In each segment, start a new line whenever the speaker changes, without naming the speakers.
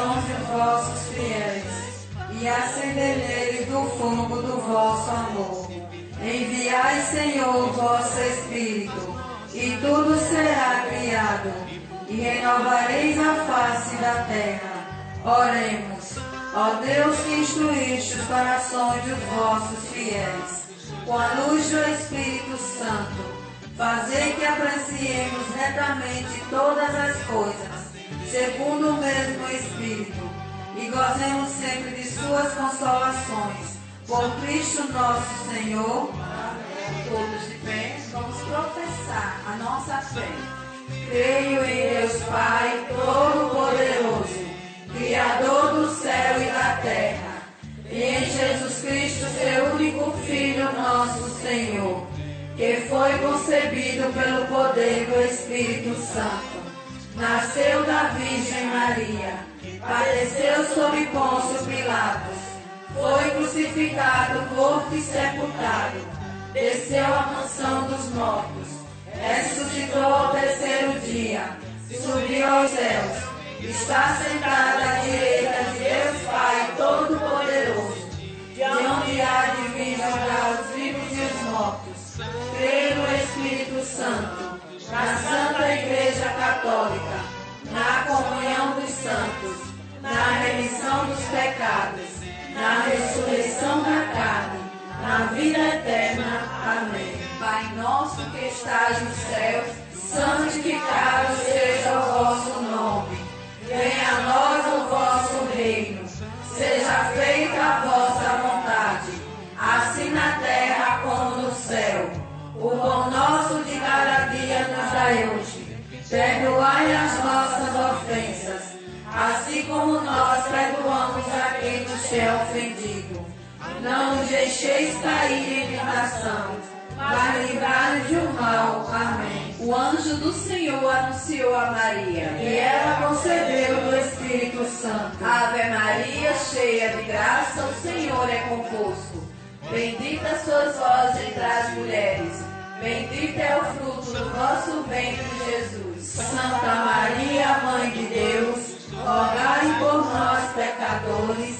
De vossos fiéis e acendei neles do fogo do vosso amor. Enviai, Senhor, vosso Espírito, e tudo será criado, e renovareis a face da terra. Oremos, ó Deus que instruíste os corações dos vossos fiéis, com a luz do Espírito Santo. Fazei que apreciemos retamente todas as coisas, segundo o mesmo Espírito, e gozemos sempre de suas consolações. Por Cristo nosso Senhor. Todos de pé, vamos professar a nossa fé. Creio em Deus Pai Todo-Poderoso, Criador do céu e da terra, e em Jesus Cristo, seu único Filho, nosso Senhor que foi concebido pelo poder do Espírito Santo. Nasceu da Virgem Maria, padeceu sob Pôncio Pilatos, foi crucificado, morto e sepultado, desceu à mansão dos mortos, ressuscitou ao terceiro dia, subiu aos céus, está sentado à direita de Deus Pai Todo-Poderoso, de onde há de vir julgar os vivos e os mortos. Creio santificado seja o vosso nome. Venha a nós o vosso reino. Seja feita a vossa vontade, assim na terra como no céu. O pão nosso de cada dia nos dai hoje. Perdoai as nossas ofensas, assim como nós perdoamos a quem nos é ofendido. Não nos deixeis cair em tentação, mas livrai-nos do mal. Amém.
O anjo do Senhor anunciou a Maria.
E ela concebeu do Espírito Santo.
Ave Maria, cheia de graça, o Senhor é convosco. Bendita sois vós entre as mulheres. Bendito é o fruto do vosso ventre, Jesus.
Santa Maria, Mãe de Deus, rogai por nós, pecadores,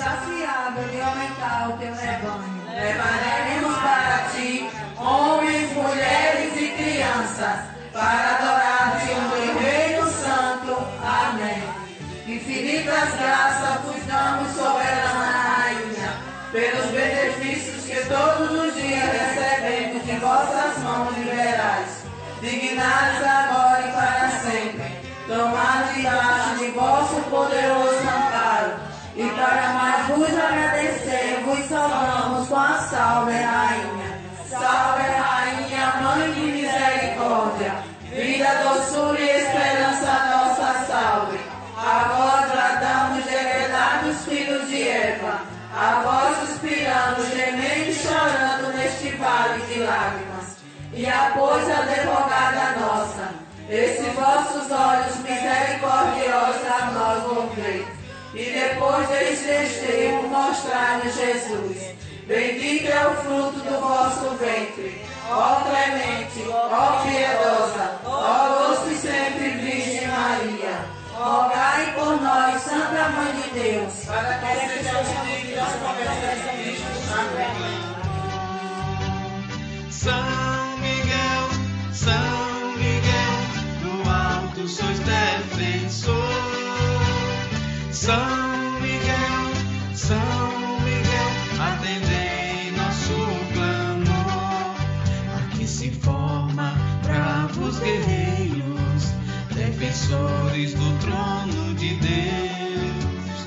Insaciável de aumentar o teu rebanho. Levaremos para ti homens, mulheres e crianças, para adorar-te vossas mãos liberais. Dignados agora e para sempre
tomado debaixo de vosso poderoso amparo. E para mais vos agradecer, vos saudamos com a salve, Rainha. Salve, Rainha, Mãe de misericórdia, vida, doçura e esperança nossa salve. A vós bradamos, degredados filhos de Eva, a vós suspiramos, gemendo e chorando neste vale de lágrimas. E após a advogada nossa, esses vossos olhos misericordiosos a nós volvei. E depois deste desterro mostrar-nos Jesus. Bendito é o fruto do vosso ventre. Ó clemente, ó piedosa, ó doce sempre Virgem Maria. Rogai por nós, Santa Mãe de Deus, para que sejamos dignos das promessas de Cristo. Amém.
São Miguel, São Miguel, atendei nosso clamor. Aqui se forma bravos guerreiros, defensores do trono de Deus.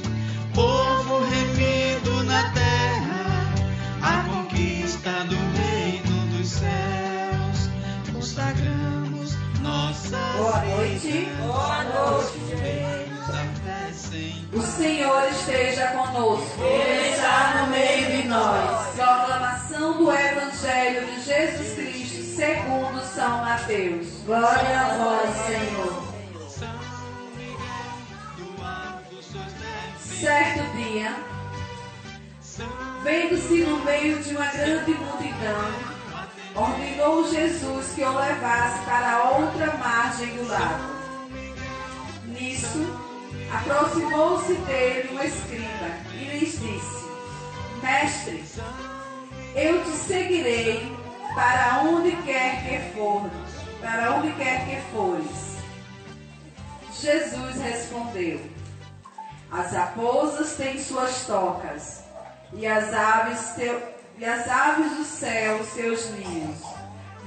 Povo remido na terra, a conquista do reino dos céus. Consagramos nossa
Boa noite. Boa noite. Senhor esteja conosco. Ele está no meio de nós. Proclamação do Evangelho de Jesus Cristo segundo São Mateus. Glória a vós, Senhor. Certo dia, vendo-se no meio de uma grande multidão, ordenou Jesus que o levasse para a outra margem do lago. Aproximou-se dele um escriba e lhes disse: Mestre, eu te seguirei para onde quer que for, para onde quer que fores. Jesus respondeu: As raposas têm suas tocas, e as aves, teu, e as aves do céu seus ninhos,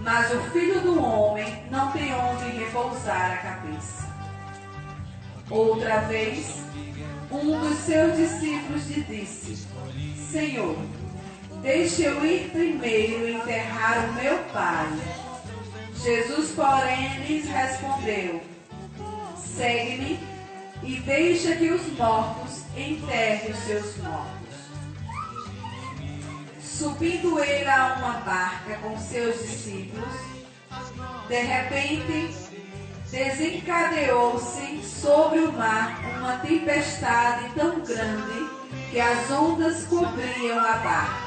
mas o filho do homem não tem onde repousar a cabeça. Outra vez, um dos seus discípulos lhe disse: Senhor, deixe eu ir primeiro enterrar o meu pai. Jesus, porém, lhes respondeu: Segue-me e deixa que os mortos enterrem os seus mortos. Subindo ele a uma barca com seus discípulos, de repente desencadeou-se sobre o mar uma tempestade tão grande que as ondas cobriam a barca.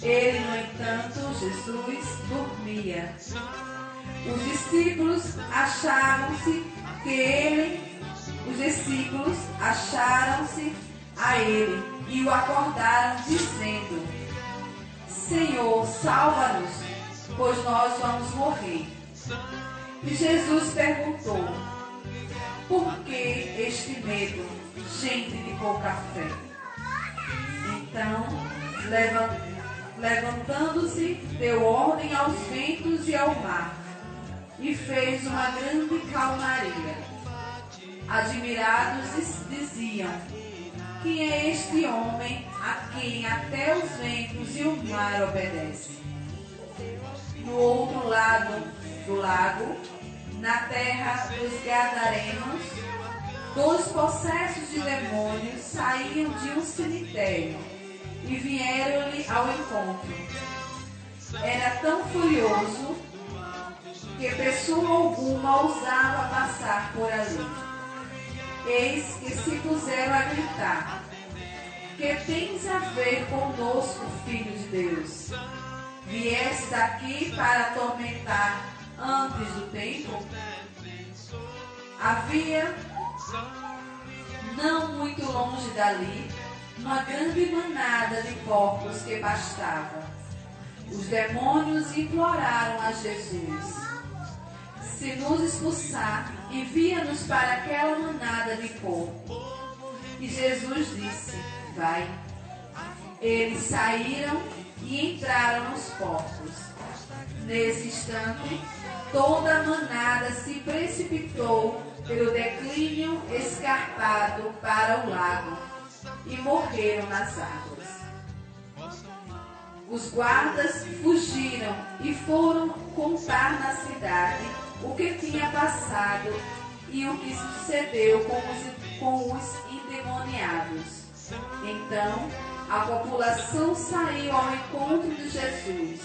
Ele, no entanto, Jesus, dormia. Os discípulos acharam-se que ele, os discípulos acharam-se a ele e o acordaram, dizendo: Senhor, salva-nos, pois nós vamos morrer. E Jesus perguntou: Por que este medo, gente de pouca fé? Então, levan- levantando-se, deu ordem aos ventos e ao mar, e fez uma grande calmaria. Admirados diz- diziam: Quem é este homem a quem até os ventos e o mar obedecem? No outro lado do lago, na terra dos Gadarenos, dois possessos de demônios saíam de um cemitério e vieram-lhe ao encontro. Era tão furioso que pessoa alguma ousava passar por ali. Eis que se puseram a gritar: Que tens a ver conosco, filho de Deus? Vieste aqui para atormentar antes do tempo? Havia, não muito longe dali, uma grande manada de porcos que pastava. Os demônios imploraram a Jesus: Se nos expulsar, envia-nos para aquela manada de porcos. E Jesus disse: Vai. Eles saíram e entraram nos porcos. Nesse instante, toda a manada se precipitou pelo declínio escarpado para o lago e morreram nas águas. Os guardas fugiram e foram contar na cidade o que tinha passado e o que sucedeu com os, com os endemoniados. Então, a população saiu ao encontro de Jesus.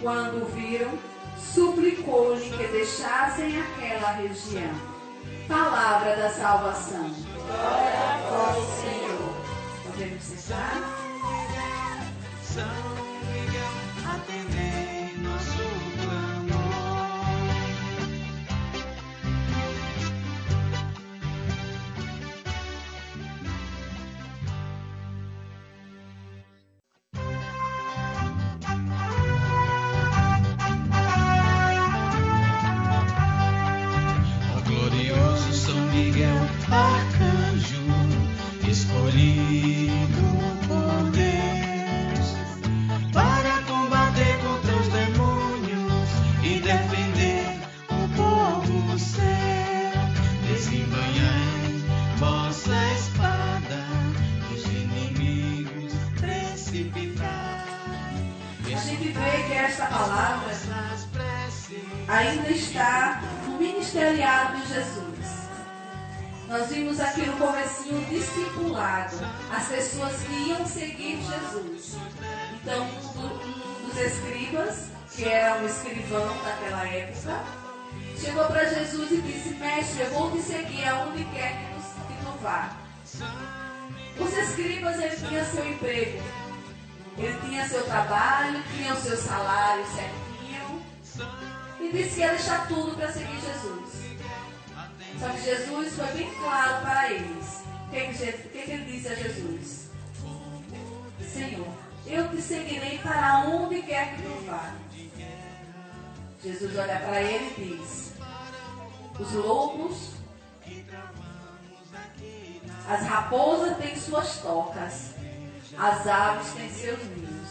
Quando o viram, suplicou-lhe que deixassem aquela região. Palavra da salvação. Glória a vós, Senhor. Podemos sentar? escolhi.
As
pessoas que iam seguir Jesus. Então, um, do- dos escribas, que era um escrivão daquela época, chegou para Jesus e disse: Mestre, eu vou te seguir aonde quer que tu, que tu vá. Os escribas, ele tinha seu emprego, ele tinha seu trabalho, tinha o seu salário certinho. E disse que ia deixar tudo para seguir Jesus. Só que Jesus foi bem claro para eles. O que, que, que ele disse a Jesus? Senhor, eu te seguirei para onde quer que tu vá. Jesus olha para ele e diz: Os lobos, as raposas têm suas tocas, as aves têm seus ninhos,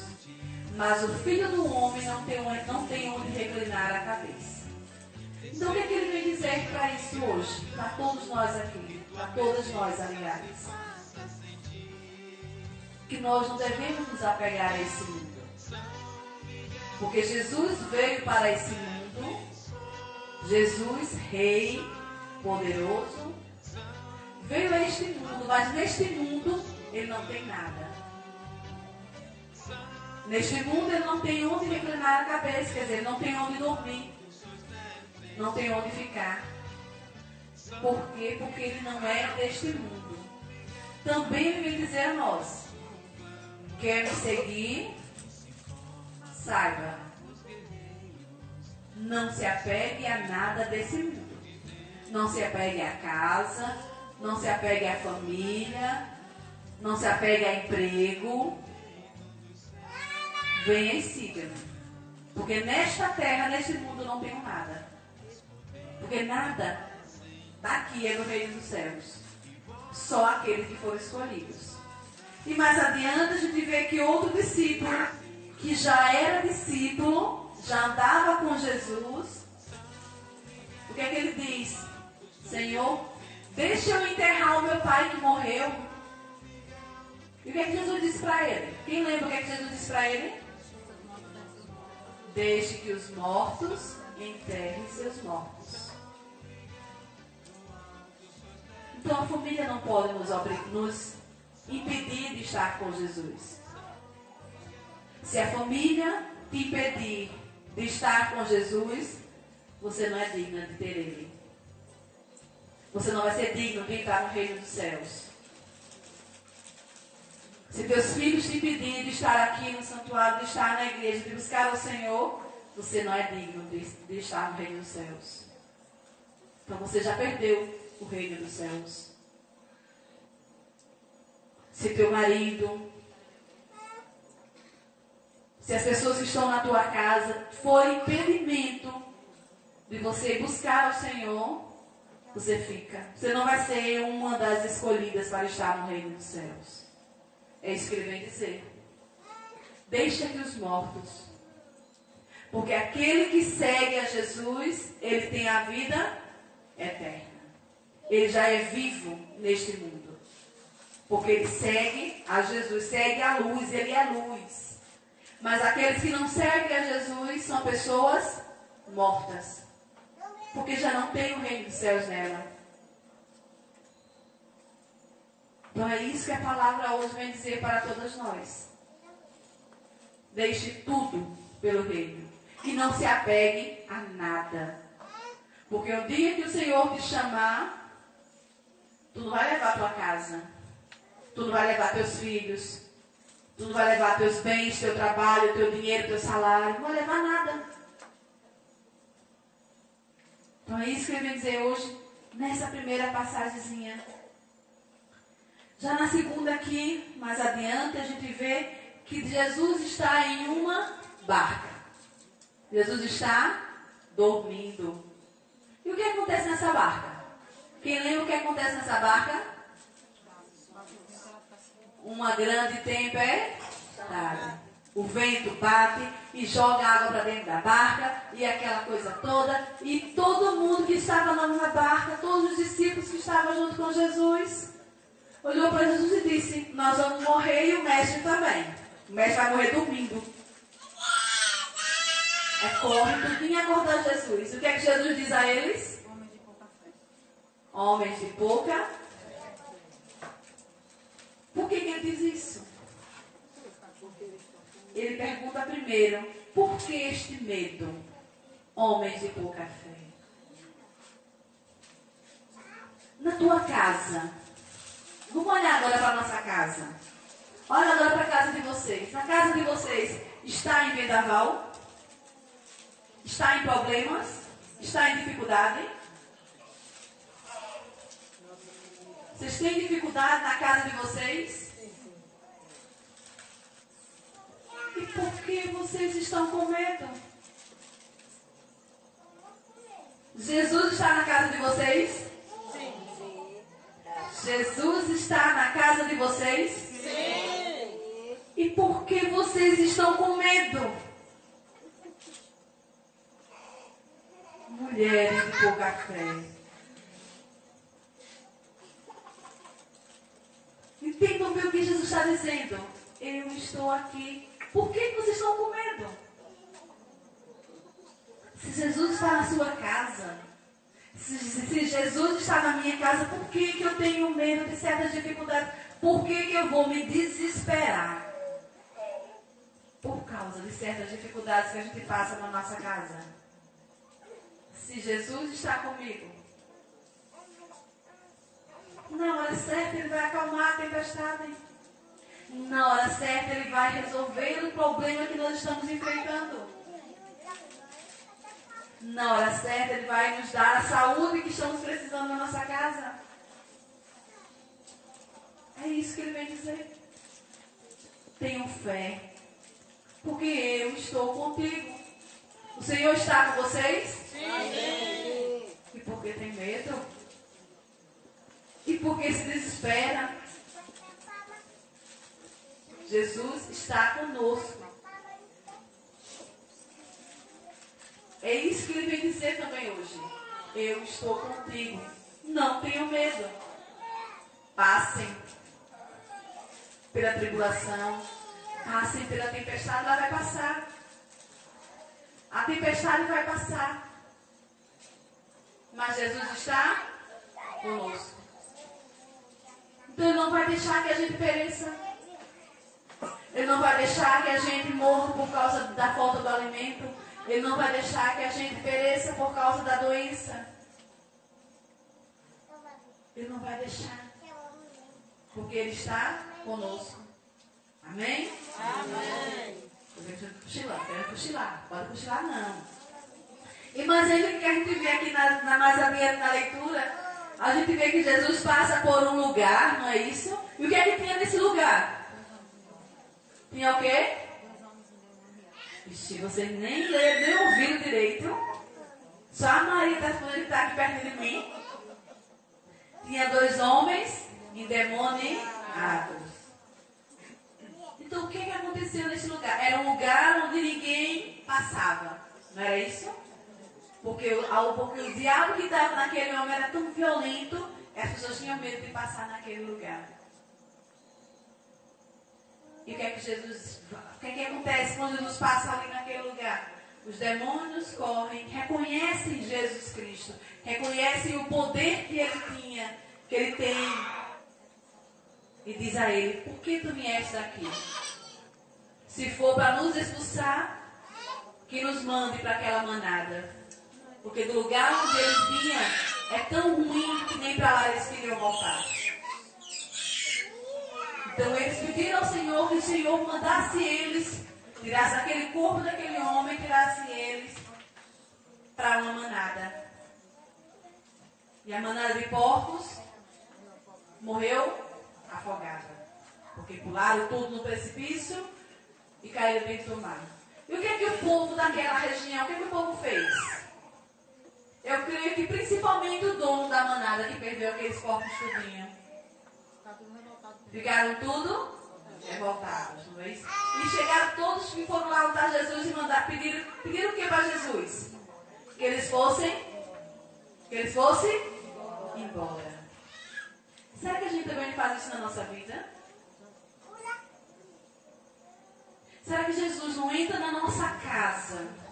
mas o filho do homem não tem, não tem onde reclinar a cabeça. Então o que, é que ele vem dizer para isso hoje? Para todos nós aqui, para todas nós, aliás. Que nós não devemos nos apegar a esse mundo. Porque Jesus veio para esse mundo, Jesus, Rei, poderoso, veio a este mundo, mas neste mundo ele não tem nada. Neste mundo ele não tem onde reclinar a cabeça, quer dizer, ele não tem onde dormir, não tem onde ficar. Por quê? Porque ele não é deste mundo. Também ele vem dizer a nós: quer me seguir, saiba, não se apegue a nada desse mundo. Não se apegue à casa, não se apegue à família, não se apegue a emprego. Venha e siga-me. Porque nesta terra, neste mundo, não tenho nada. Porque nada daqui é no reino dos céus. Só aqueles que foram escolhidos. E mais adiante a gente vê que outro discípulo, que já era discípulo, já andava com Jesus, o que é que ele diz? Senhor, deixa eu enterrar o meu pai que morreu. E o que é que Jesus disse para ele? Quem lembra o que é que Jesus disse para ele? Deixe que os mortos enterrem seus mortos. Então a família não pode nos, nos impedir de estar com Jesus. Se a família te impedir de estar com Jesus, você não é digna de ter Ele. Você não vai ser digno de entrar no reino dos céus. Se teus filhos te impedirem de estar aqui no santuário, de estar na igreja, de buscar o Senhor, você não é digno de, de estar no reino dos céus. Então você já perdeu o reino dos céus. Se teu marido, se as pessoas que estão na tua casa forem impedimento de você buscar o Senhor, você fica. Você não vai ser uma das escolhidas para estar no reino dos céus. É isso que ele vem dizer. Deixa que os mortos. Porque aquele que segue a Jesus, ele tem a vida eterna. Ele já é vivo neste mundo. Porque ele segue a Jesus, segue a luz, ele é luz. Mas aqueles que não seguem a Jesus são pessoas mortas. Porque já não tem o reino dos céus nela. Então é isso que a palavra hoje vem dizer para todas nós. Deixe tudo pelo reino. E não se apegue a nada. Porque o dia que o Senhor te chamar, tu não vai levar tua casa. Tu não vai levar teus filhos. Tu não vai levar teus bens, teu trabalho, teu dinheiro, teu salário. Não vai levar nada. Então é isso que ele vem dizer hoje, nessa primeira passagemzinha. Já na segunda aqui, mais adiante, a gente vê que Jesus está em uma barca. Jesus está dormindo. E o que acontece nessa barca? Quem lembra o que acontece nessa barca? Uma grande tempestade. O vento bate e joga água para dentro da barca e aquela coisa toda. E todo mundo que estava na barca, todos os discípulos que estavam junto com Jesus, olhou para Jesus e disse: Nós vamos morrer e o mestre também. O mestre vai morrer dormindo. É corre tudinho acordar Jesus. O que é que Jesus diz a eles? Homens de pouca. Por que, que ele diz isso? Ele pergunta primeiro: por que este medo? Homens de pouca fé. Na tua casa, Vamos olhar agora para a nossa casa. Olha agora para a casa de vocês. Na casa de vocês está em vendaval? Está em problemas? Está em dificuldade? Vocês têm dificuldade na casa de vocês? E por que vocês estão com medo? Jesus está na casa de vocês? Jesus está na casa de vocês?
Sim.
E por que vocês estão com medo? Mulheres de pouca fé. Entendam bem o que Jesus está dizendo. Eu estou aqui. Por que vocês estão com medo? Se Jesus está na sua casa, se, se, Jesus está na minha casa, por que, que eu tenho medo de certas dificuldades? Por que, que eu vou me desesperar? Por causa de certas dificuldades que a gente passa na nossa casa. Se Jesus está comigo, na hora certa ele vai acalmar a tempestade. Na hora certa ele vai resolver o problema que nós estamos enfrentando na hora certa, Ele vai nos dar a saúde que estamos precisando na nossa casa. É isso que Ele vem dizer. Tenham fé, porque eu estou contigo. O Senhor está com vocês?
Sim.
E por que tem medo? E por que se desespera? Jesus está conosco. É isso que ele vem dizer também hoje. Eu estou contigo. Não tenho medo. Passem pela tribulação. Passem pela tempestade. Ela vai passar. A tempestade vai passar. Mas Jesus está conosco. Então Ele não vai deixar que a gente pereça. Ele não vai deixar que a gente morra por causa da falta do alimento. Ele não vai deixar que a gente pereça por causa da doença. Ele não vai deixar. Porque Ele está conosco. Amém?
Amém.
Estou cochilar, quero cochilar. Pode cochilar não. E mas ele que a gente aqui na, na mais adiante na leitura, a gente vê que Jesus passa por um lugar, não é isso? E o que é que tinha nesse lugar? Tinha o quê? Ixi, vocês nem leram, nem ouviram direito. Só a Maria está falando que está aqui perto de mim. Tinha dois homens endemoniados. Então o que, que aconteceu nesse lugar? Era um lugar onde ninguém passava. Não era isso? Porque o, porque o diabo que estava naquele homem era tão violento, as pessoas tinham medo de passar naquele lugar. E o que é que Jesus. O que é que acontece quando Jesus passa ali naquele lugar? Os demônios correm, reconhecem Jesus Cristo, reconhecem o poder que ele tinha, que ele tem. E diz a ele: Por que tu vieste aqui? Se for para nos expulsar, que nos mande para aquela manada. Porque do lugar onde eles vinham é tão ruim que nem para lá eles queriam voltar. Então eles pediram ao Senhor que o Senhor mandasse eles, tirasse aquele corpo daquele homem, tirasse eles para uma manada. E a manada de porcos morreu afogada. Porque pularam tudo no precipício e caíram dentro do mar. E o que é que o povo daquela região, o que é que o povo fez? Eu creio que principalmente o dono da manada que perdeu aqueles porcos tudinho. Ficaram tudo revoltados, não é isso? E chegaram todos que foram lá lutar Jesus e mandar, pediram, pediram o que para Jesus? Que eles fossem, que eles fossem embora. Será que a gente também faz isso na nossa vida? Será que Jesus não entra na nossa casa?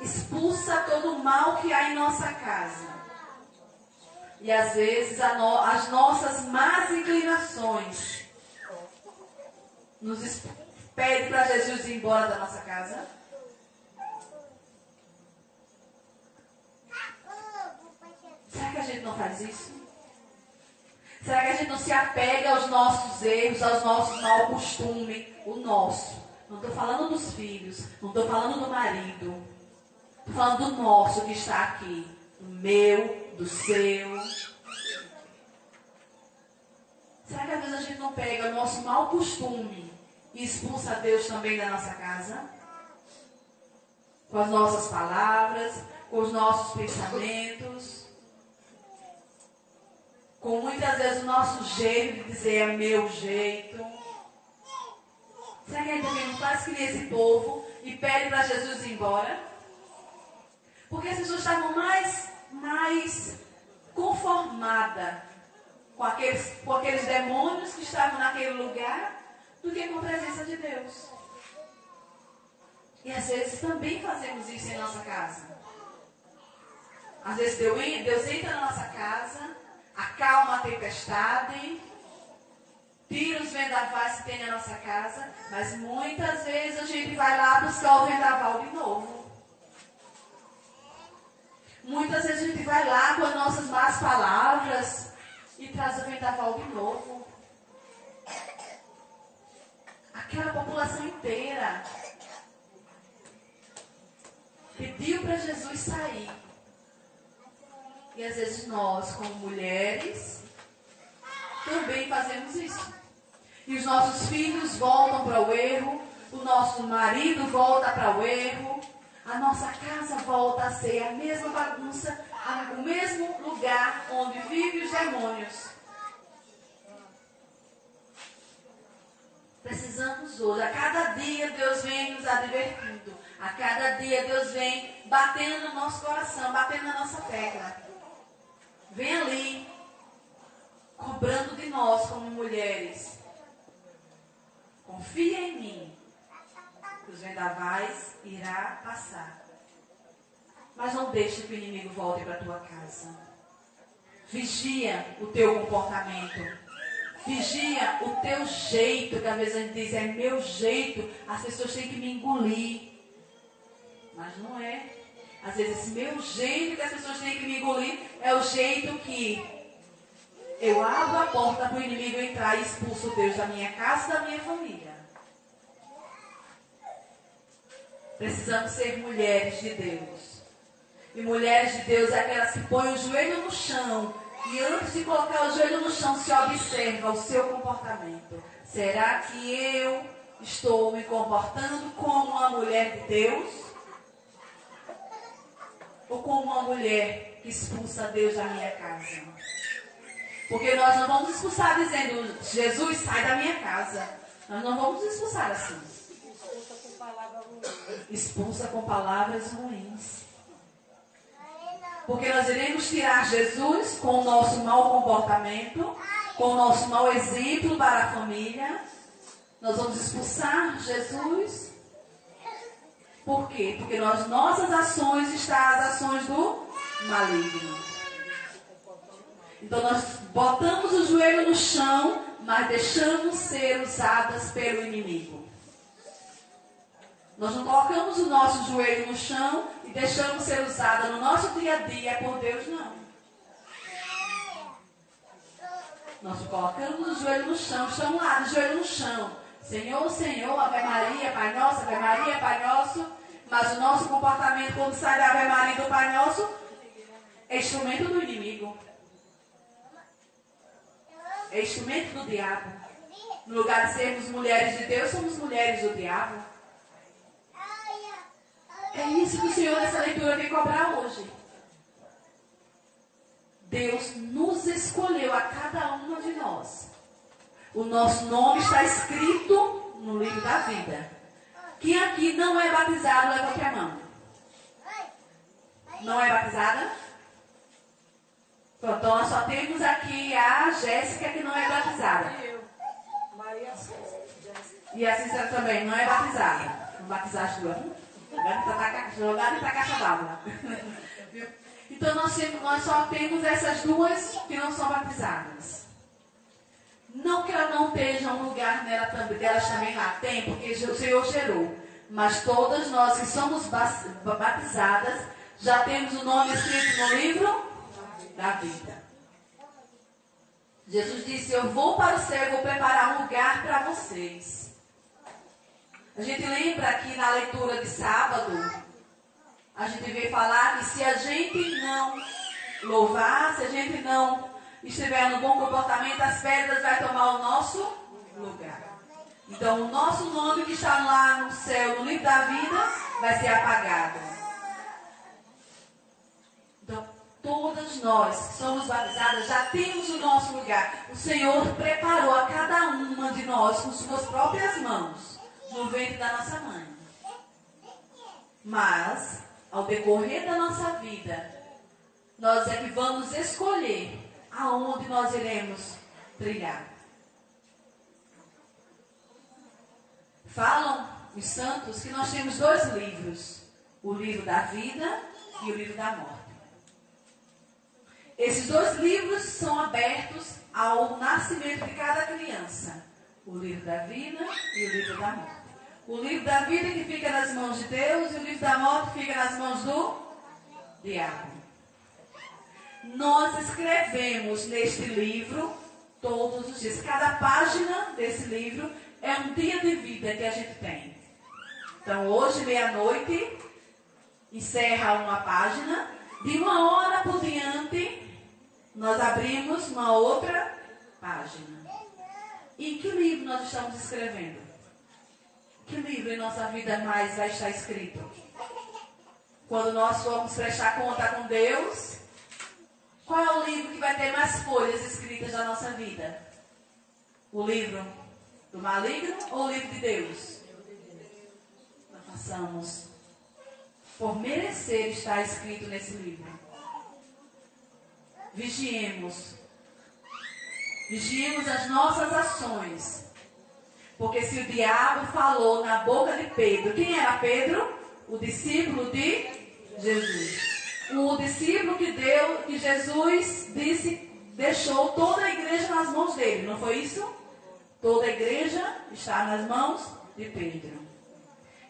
Expulsa todo o mal que há em nossa casa. E às vezes no- as nossas más inclinações nos pede para Jesus ir embora da nossa casa. Será que a gente não faz isso? Será que a gente não se apega aos nossos erros, aos nossos mau costume, o nosso? Não estou falando dos filhos, não estou falando do marido. Falando do nosso que está aqui. Do meu, do seu. Será que às vezes a gente não pega o nosso mau costume e expulsa Deus também da nossa casa? Com as nossas palavras, com os nossos pensamentos com muitas vezes o nosso jeito de dizer é meu jeito. Será que a gente também não faz que nem esse povo e pede para Jesus ir embora? Porque as pessoas estavam mais, mais conformadas com aqueles, com aqueles demônios que estavam naquele lugar do que com a presença de Deus. E às vezes também fazemos isso em nossa casa. Às vezes Deus entra na nossa casa, acalma a tempestade, tira os vendavais que tem na nossa casa, mas muitas vezes a gente vai lá buscar o vendaval de novo. Muitas vezes a gente vai lá com as nossas más palavras e traz o vendaval de novo. Aquela população inteira pediu para Jesus sair. E às vezes nós, como mulheres, também fazemos isso. E os nossos filhos voltam para o erro, o nosso marido volta para o erro, a nossa casa volta a ser a mesma bagunça, o mesmo lugar onde vivem os demônios. Precisamos hoje, a cada dia Deus vem nos advertindo, a cada dia Deus vem batendo no nosso coração, batendo na nossa tecla. Vem ali, cobrando de nós como mulheres. Confia em mim, os vendavais irá passar. Mas não deixe que o inimigo volte para a tua casa. Vigia o teu comportamento. Vigia o teu jeito, que às vezes a gente diz, é meu jeito, as pessoas têm que me engolir. Mas não é. Às vezes esse meu jeito que as pessoas têm que me engolir é o jeito que eu abro a porta para o inimigo entrar e expulso Deus da minha casa e da minha família. Precisamos ser mulheres de Deus. E mulheres de Deus é aquelas que põem o joelho no chão e antes de colocar o joelho no chão se observa o seu comportamento. Será que eu estou me comportando como uma mulher de Deus? Ou como uma mulher que expulsa Deus da minha casa? Porque nós não vamos expulsar dizendo, Jesus, sai da minha casa. Nós não vamos expulsar assim.
Escuta com palavra ruim.
Expulsa com palavras ruins. Porque nós iremos tirar Jesus com o nosso mau comportamento, com o nosso mau exemplo para a família. Nós vamos expulsar Jesus. Por quê? Porque nas nossas ações estão as ações do maligno. Então nós botamos o joelho no chão, mas deixamos ser usadas pelo inimigo. Nós não colocamos o nosso joelho no chão e deixamos ser usada no nosso dia a dia por Deus, não. Nós colocamos o joelho no chão, estamos lá, de joelho no chão. Senhor, Senhor, Ave Maria, Pai Nosso, Ave Maria, Pai Nosso. Mas o nosso comportamento, quando sai da Ave Maria do Pai Nosso, é instrumento do inimigo. É instrumento do diabo. No lugar de sermos mulheres de Deus, somos mulheres do diabo. É isso que o Senhor nessa leitura vem cobrar hoje. Deus nos escolheu a cada uma de nós. O nosso nome está escrito no livro da vida. Quem aqui não é batizado, levante a mão. Não é batizada? Pronto, então nós só temos aqui a Jéssica que não é batizada. E a Cícera também não é batizada. Não batizaste duas? Jogada para a caixa d'água. Então nós, nós só temos essas duas que não são batizadas. Não que ela não esteja um lugar nela, delas também lá, tem, porque o Senhor gerou. Mas todas nós que somos batizadas, já temos o nome escrito no livro da vida. Jesus disse: Eu vou para o céu, vou preparar um lugar para vocês. A gente lembra aqui na leitura de sábado, a gente veio falar que se a gente não louvar, se a gente não estiver no bom comportamento, as pedras vão tomar o nosso lugar. Então, o nosso nome que está lá no céu, no livro da vida, vai ser apagado. Então, todas nós que somos batizadas já temos o nosso lugar. O Senhor preparou a cada uma de nós com suas próprias mãos no ventre da nossa mãe. Mas, ao decorrer da nossa vida, nós é que vamos escolher aonde nós iremos trilhar. Falam os santos que nós temos dois livros: o livro da vida e o livro da morte. Esses dois livros são abertos ao nascimento de cada criança: o livro da vida e o livro da morte. O livro da vida que fica nas mãos de Deus e o livro da morte fica nas mãos do diabo. Nós escrevemos neste livro todos os dias. Cada página desse livro é um dia de vida que a gente tem. Então, hoje, meia-noite, encerra uma página. De uma hora por diante, nós abrimos uma outra página. E que livro nós estamos escrevendo? Que livro em nossa vida mais vai estar escrito? Quando nós formos prestar conta com Deus, qual é o livro que vai ter mais folhas escritas na nossa vida? O livro do maligno ou o livro de Deus? Nós façamos por merecer estar escrito nesse livro. Vigiemos. Vigiemos as nossas ações. Porque se o diabo falou na boca de Pedro, quem era Pedro? O discípulo de Jesus. O discípulo que deu, que Jesus disse, deixou toda a igreja nas mãos dele, não foi isso? Toda a igreja está nas mãos de Pedro.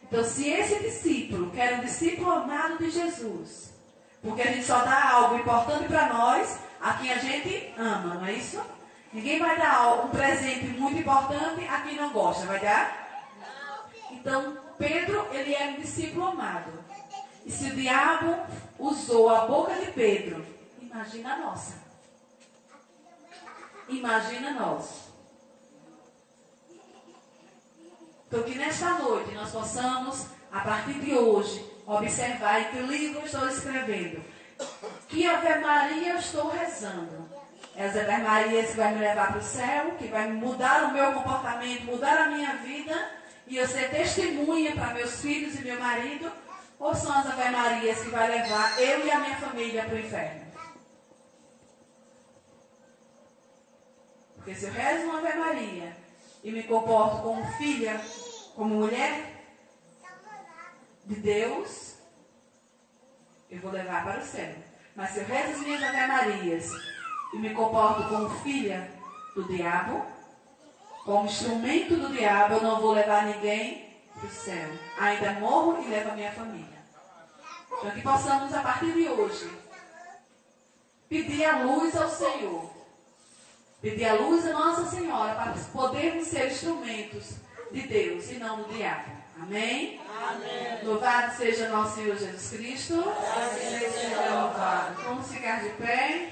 Então, se esse discípulo, que era um discípulo amado de Jesus, porque a gente só dá algo importante para nós, a quem a gente ama, não é isso? Ninguém vai dar um presente muito importante a quem não gosta, vai dar? Então, Pedro, ele era um discípulo amado. E se o diabo usou a boca de Pedro, imagina a nossa. Imagina nós. Então, que nesta noite nós possamos, a partir de hoje, observar em que livro eu estou escrevendo. Que Ave Maria eu estou rezando. É as Ave Marias que vai me levar para o céu, que vai mudar o meu comportamento, mudar a minha vida e eu ser testemunha para meus filhos e meu marido, ou são as Ave Marias que vai levar eu e a minha família para o inferno? Porque se eu rezo uma Ave Maria e me comporto como filha, como mulher de Deus, eu vou levar para o céu. Mas se eu rezo as minhas Ave Marias e me comporto como filha do diabo, como instrumento do diabo, eu não vou levar ninguém para o céu. Ainda morro e levo a minha família. Então que possamos, a partir de hoje, pedir a luz ao Senhor. Pedir a luz a Nossa Senhora para podermos ser instrumentos de Deus e não do diabo. Amém?
Amém.
Louvado seja nosso Senhor Jesus Cristo.
Seja louvado.
Vamos ficar de pé.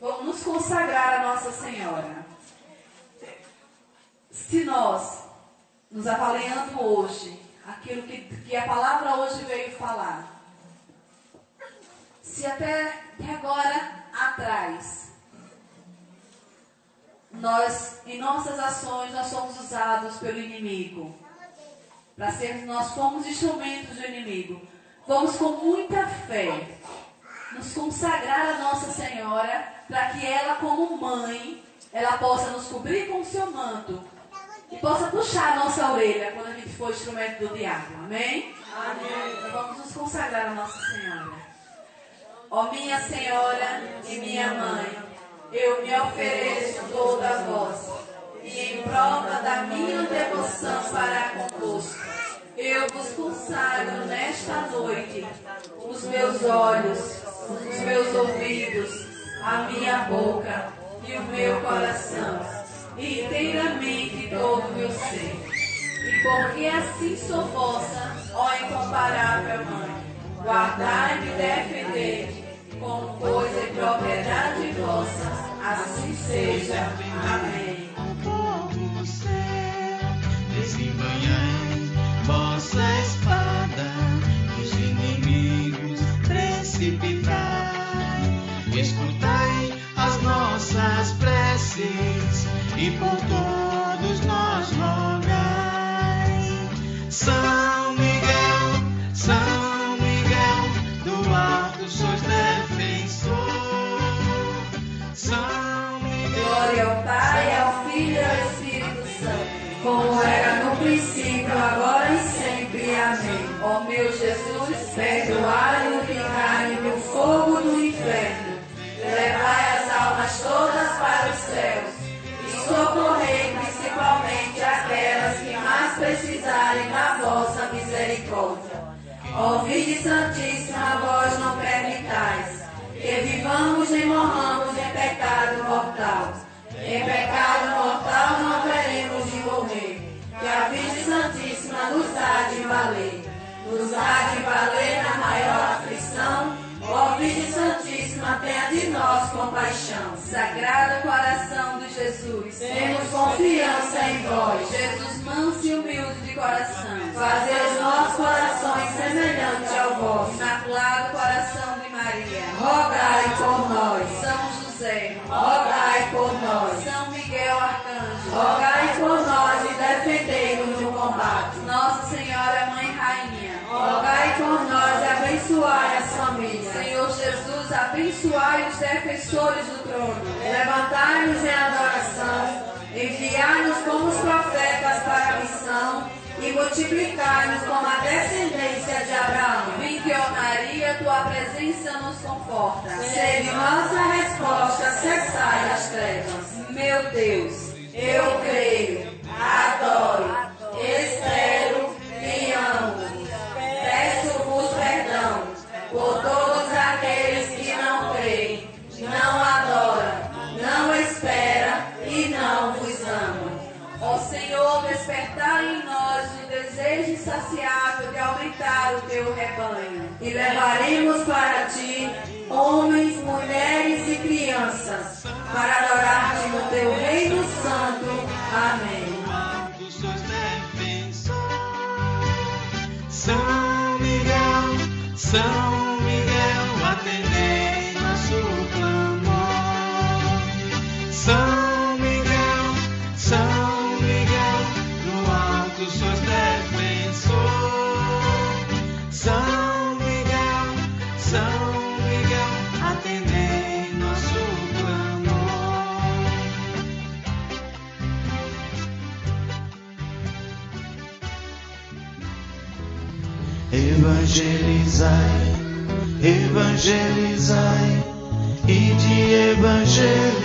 Vamos nos consagrar a Nossa Senhora. Se nós, nos avaliando hoje, aquilo que, que a palavra hoje veio falar, se até agora atrás, nós, em nossas ações, nós somos usados pelo inimigo, para sermos, nós fomos instrumentos do inimigo, vamos com muita fé nos consagrar a Nossa Senhora, para que ela, como mãe, ela possa nos cobrir com o seu manto e possa puxar a nossa orelha quando a gente for instrumento do diabo. Amém?
Amém.
Então vamos nos consagrar a Nossa Senhora. Ó minha Senhora e minha Mãe, eu me ofereço toda a vós, e em prova da minha devoção para convosco, eu vos consagro nesta noite os meus olhos, os meus ouvidos, a minha boca e o meu coração, e inteiramente todo o meu ser. E porque assim sou vossa, ó incomparável Mãe, guardai-me e defendei como coisa e propriedade vossa, assim seja. Amém.
Para os céus e socorrei principalmente aquelas que mais precisarem da vossa misericórdia. Virgem Santíssima, vós não permitais que vivamos e morramos em pecado mortal. Em pecado mortal não veremos de morrer. Que a Virgem Santíssima nos há de valer. Nos há de valer na maior Tenha de nós compaixão.
Sagrado coração de Jesus,
Temos confiança em vós.
Jesus manso e humilde de coração,
Fazer os nossos corações semelhantes ao vosso.
Imaculado coração de Maria,
Rogai por nós.
São José,
Rogai por nós.
São Miguel Arcanjo,
Rogai por nós e defendei-nos no combate.
Nossa Senhora Mãe Rainha,
Rogai por nós e abençoai as famílias.
Senhor Jesus, abençoai os defensores do trono,
Levantai-nos em adoração, enviai-nos como os profetas para a missão e multiplicai-nos como a descendência de Abraão.
Vinde, ó Maria, tua presença nos conforta.
Sede nossa resposta, cessai as trevas.
Meu Deus,
Eu creio, adoro, espero e amo.
我都。
Evangelizai, evangelizai e de evangelizar.